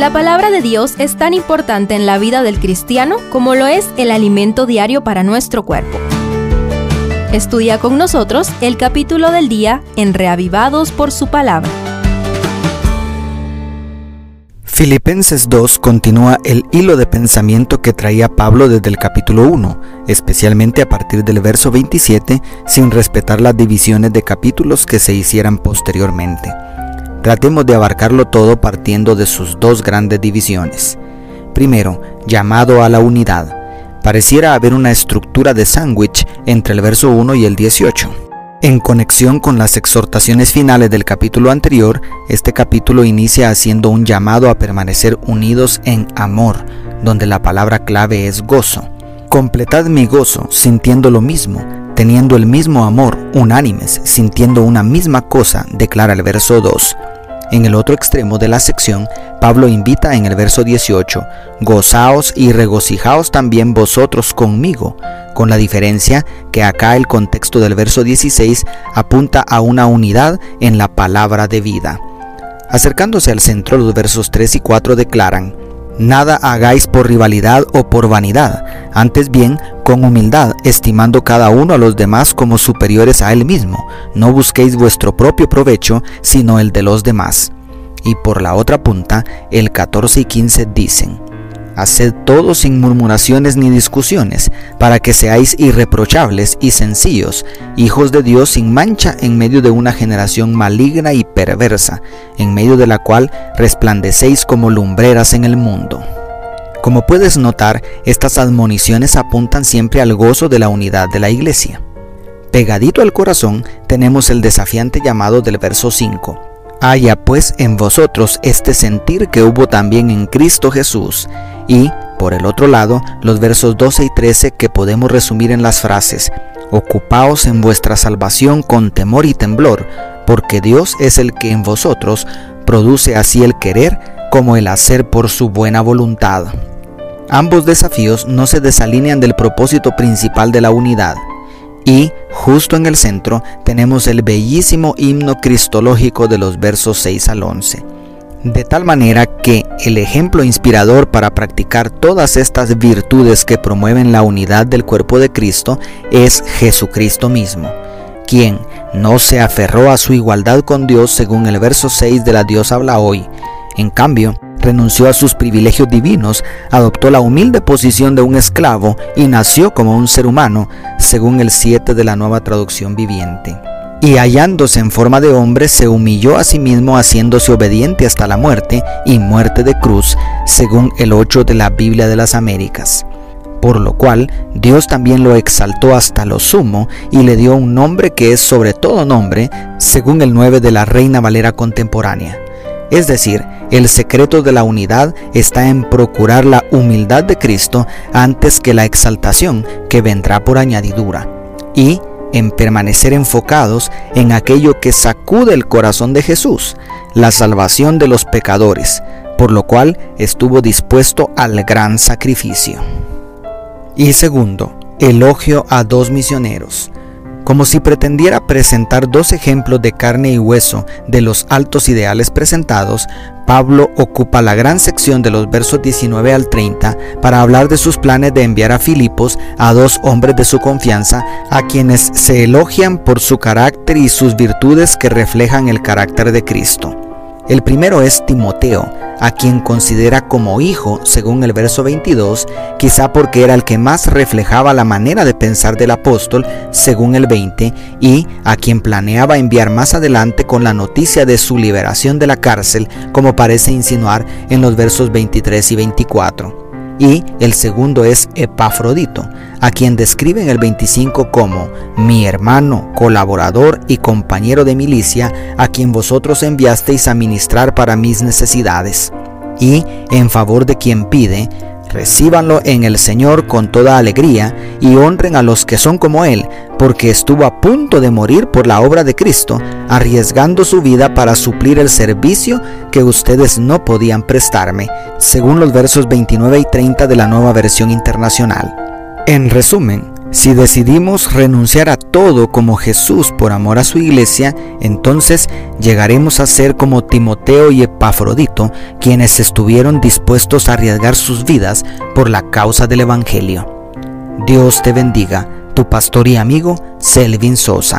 La palabra de Dios es tan importante en la vida del cristiano como lo es el alimento diario para nuestro cuerpo. Estudia con nosotros el capítulo del día en Reavivados por su palabra. Filipenses 2 continúa el hilo de pensamiento que traía Pablo desde el capítulo 1, especialmente a partir del verso 27, sin respetar las divisiones de capítulos que se hicieran posteriormente. Tratemos de abarcarlo todo partiendo de sus dos grandes divisiones. Primero, llamado a la unidad. Pareciera haber una estructura de sándwich entre el verso 1 y el 18. En conexión con las exhortaciones finales del capítulo anterior, este capítulo inicia haciendo un llamado a permanecer unidos en amor, donde la palabra clave es gozo. Completad mi gozo sintiendo lo mismo, teniendo el mismo amor, unánimes, sintiendo una misma cosa, declara el verso 2. En el otro extremo de la sección, Pablo invita en el verso 18, Gozaos y regocijaos también vosotros conmigo, con la diferencia que acá el contexto del verso 16 apunta a una unidad en la palabra de vida. Acercándose al centro, los versos 3 y 4 declaran, Nada hagáis por rivalidad o por vanidad, antes bien con humildad, estimando cada uno a los demás como superiores a él mismo. No busquéis vuestro propio provecho, sino el de los demás. Y por la otra punta, el 14 y 15 dicen, Haced todo sin murmuraciones ni discusiones, para que seáis irreprochables y sencillos, hijos de Dios sin mancha en medio de una generación maligna y perversa, en medio de la cual resplandecéis como lumbreras en el mundo. Como puedes notar, estas admoniciones apuntan siempre al gozo de la unidad de la iglesia. Pegadito al corazón tenemos el desafiante llamado del verso 5. Haya pues en vosotros este sentir que hubo también en Cristo Jesús, y, por el otro lado, los versos 12 y 13 que podemos resumir en las frases, Ocupaos en vuestra salvación con temor y temblor, porque Dios es el que en vosotros produce así el querer como el hacer por su buena voluntad. Ambos desafíos no se desalinean del propósito principal de la unidad. Y, justo en el centro, tenemos el bellísimo himno cristológico de los versos 6 al 11 de tal manera que el ejemplo inspirador para practicar todas estas virtudes que promueven la unidad del cuerpo de Cristo es Jesucristo mismo, quien no se aferró a su igualdad con Dios según el verso 6 de la Dios habla hoy. En cambio, renunció a sus privilegios divinos, adoptó la humilde posición de un esclavo y nació como un ser humano, según el 7 de la nueva traducción viviente y hallándose en forma de hombre, se humilló a sí mismo haciéndose obediente hasta la muerte y muerte de cruz, según el 8 de la Biblia de las Américas. Por lo cual Dios también lo exaltó hasta lo sumo y le dio un nombre que es sobre todo nombre, según el 9 de la Reina Valera contemporánea. Es decir, el secreto de la unidad está en procurar la humildad de Cristo antes que la exaltación que vendrá por añadidura. Y en permanecer enfocados en aquello que sacude el corazón de Jesús, la salvación de los pecadores, por lo cual estuvo dispuesto al gran sacrificio. Y segundo, elogio a dos misioneros como si pretendiera presentar dos ejemplos de carne y hueso de los altos ideales presentados, Pablo ocupa la gran sección de los versos 19 al 30 para hablar de sus planes de enviar a Filipos a dos hombres de su confianza, a quienes se elogian por su carácter y sus virtudes que reflejan el carácter de Cristo. El primero es Timoteo, a quien considera como hijo, según el verso 22, quizá porque era el que más reflejaba la manera de pensar del apóstol, según el 20, y a quien planeaba enviar más adelante con la noticia de su liberación de la cárcel, como parece insinuar en los versos 23 y 24 y el segundo es Epafrodito, a quien describe en el 25 como mi hermano, colaborador y compañero de milicia, a quien vosotros enviasteis a ministrar para mis necesidades. Y en favor de quien pide, Recíbanlo en el Señor con toda alegría y honren a los que son como Él, porque estuvo a punto de morir por la obra de Cristo, arriesgando su vida para suplir el servicio que ustedes no podían prestarme, según los versos 29 y 30 de la nueva versión internacional. En resumen, Si decidimos renunciar a todo como Jesús por amor a su iglesia, entonces llegaremos a ser como Timoteo y Epafrodito, quienes estuvieron dispuestos a arriesgar sus vidas por la causa del Evangelio. Dios te bendiga, tu pastor y amigo Selvin Sosa.